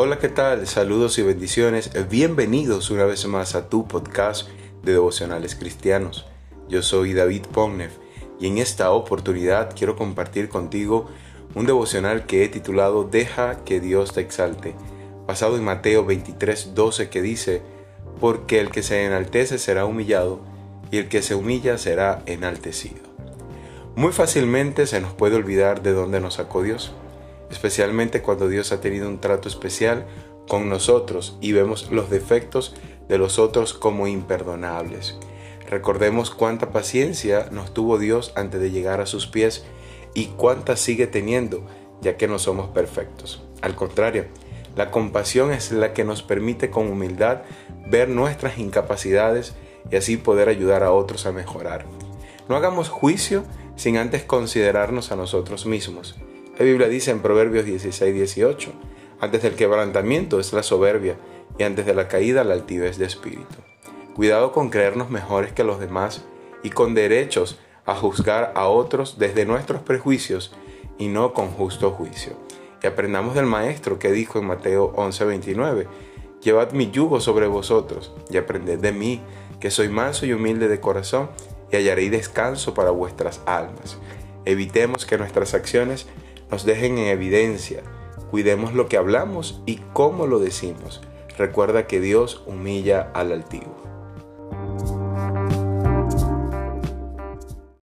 Hola, ¿qué tal? Saludos y bendiciones. Bienvenidos una vez más a tu podcast de devocionales cristianos. Yo soy David Pognev y en esta oportunidad quiero compartir contigo un devocional que he titulado Deja que Dios te exalte, basado en Mateo 23, 12 que dice, porque el que se enaltece será humillado y el que se humilla será enaltecido. Muy fácilmente se nos puede olvidar de dónde nos sacó Dios especialmente cuando Dios ha tenido un trato especial con nosotros y vemos los defectos de los otros como imperdonables. Recordemos cuánta paciencia nos tuvo Dios antes de llegar a sus pies y cuánta sigue teniendo, ya que no somos perfectos. Al contrario, la compasión es la que nos permite con humildad ver nuestras incapacidades y así poder ayudar a otros a mejorar. No hagamos juicio sin antes considerarnos a nosotros mismos. La Biblia dice en Proverbios 16, 18, antes del quebrantamiento es la soberbia y antes de la caída la altivez de espíritu. Cuidado con creernos mejores que los demás y con derechos a juzgar a otros desde nuestros prejuicios y no con justo juicio. Y aprendamos del Maestro que dijo en Mateo 11:29, Llevad mi yugo sobre vosotros y aprended de mí, que soy manso y humilde de corazón, y hallaréis descanso para vuestras almas. Evitemos que nuestras acciones nos dejen en evidencia. Cuidemos lo que hablamos y cómo lo decimos. Recuerda que Dios humilla al altivo.